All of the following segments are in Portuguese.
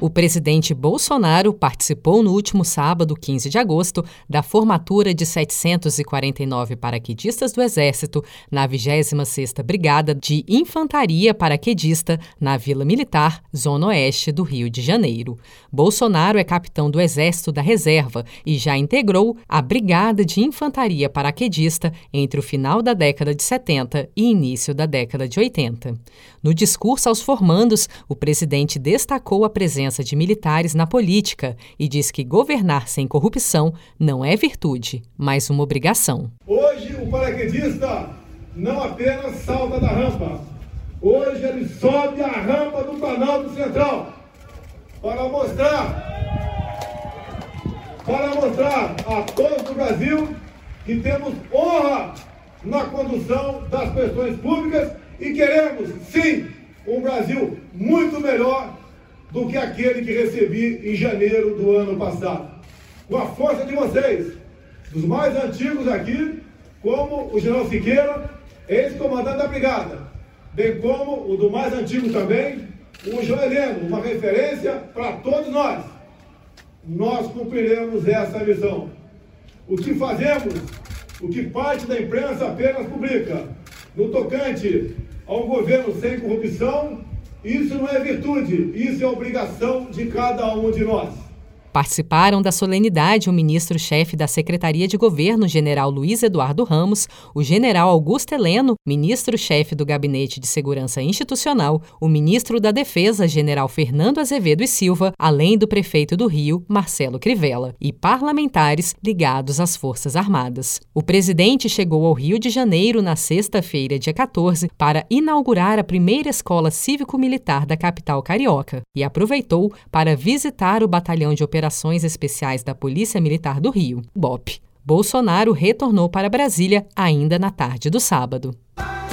O presidente Bolsonaro participou no último sábado, 15 de agosto, da formatura de 749 paraquedistas do Exército na 26ª Brigada de Infantaria Paraquedista na Vila Militar, Zona Oeste do Rio de Janeiro. Bolsonaro é capitão do Exército da Reserva e já integrou a Brigada de Infantaria Paraquedista entre o final da década de 70 e início da década de 80. No discurso aos formandos, o presidente destacou a presença presença de militares na política e diz que governar sem corrupção não é virtude, mas uma obrigação. Hoje o paraquedista não apenas salta da rampa, hoje ele sobe a rampa do Planalto Central para mostrar para mostrar a todos do Brasil que temos honra na condução das questões públicas e queremos, sim, um Brasil muito melhor do que aquele que recebi em janeiro do ano passado. Com a força de vocês, dos mais antigos aqui, como o general Siqueira, ex-comandante da brigada, bem como o do mais antigo também, o João Heleno, uma referência para todos nós. Nós cumpriremos essa missão. O que fazemos, o que parte da imprensa apenas publica, no tocante ao governo sem corrupção, isso não é virtude, isso é obrigação de cada um de nós. Participaram da solenidade o ministro-chefe da Secretaria de Governo, general Luiz Eduardo Ramos, o general Augusto Heleno, ministro-chefe do Gabinete de Segurança Institucional, o ministro da Defesa, general Fernando Azevedo e Silva, além do prefeito do Rio, Marcelo Crivella, e parlamentares ligados às Forças Armadas. O presidente chegou ao Rio de Janeiro na sexta-feira, dia 14, para inaugurar a primeira escola cívico-militar da capital carioca e aproveitou para visitar o batalhão de operações Operações Especiais da Polícia Militar do Rio, BOP. Bolsonaro retornou para Brasília ainda na tarde do sábado.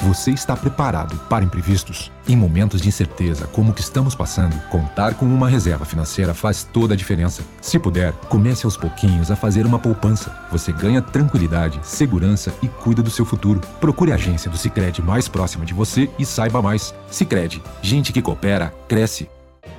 Você está preparado para imprevistos? Em momentos de incerteza como o que estamos passando, contar com uma reserva financeira faz toda a diferença. Se puder, comece aos pouquinhos a fazer uma poupança. Você ganha tranquilidade, segurança e cuida do seu futuro. Procure a agência do Sicredi mais próxima de você e saiba mais. Sicredi, gente que coopera cresce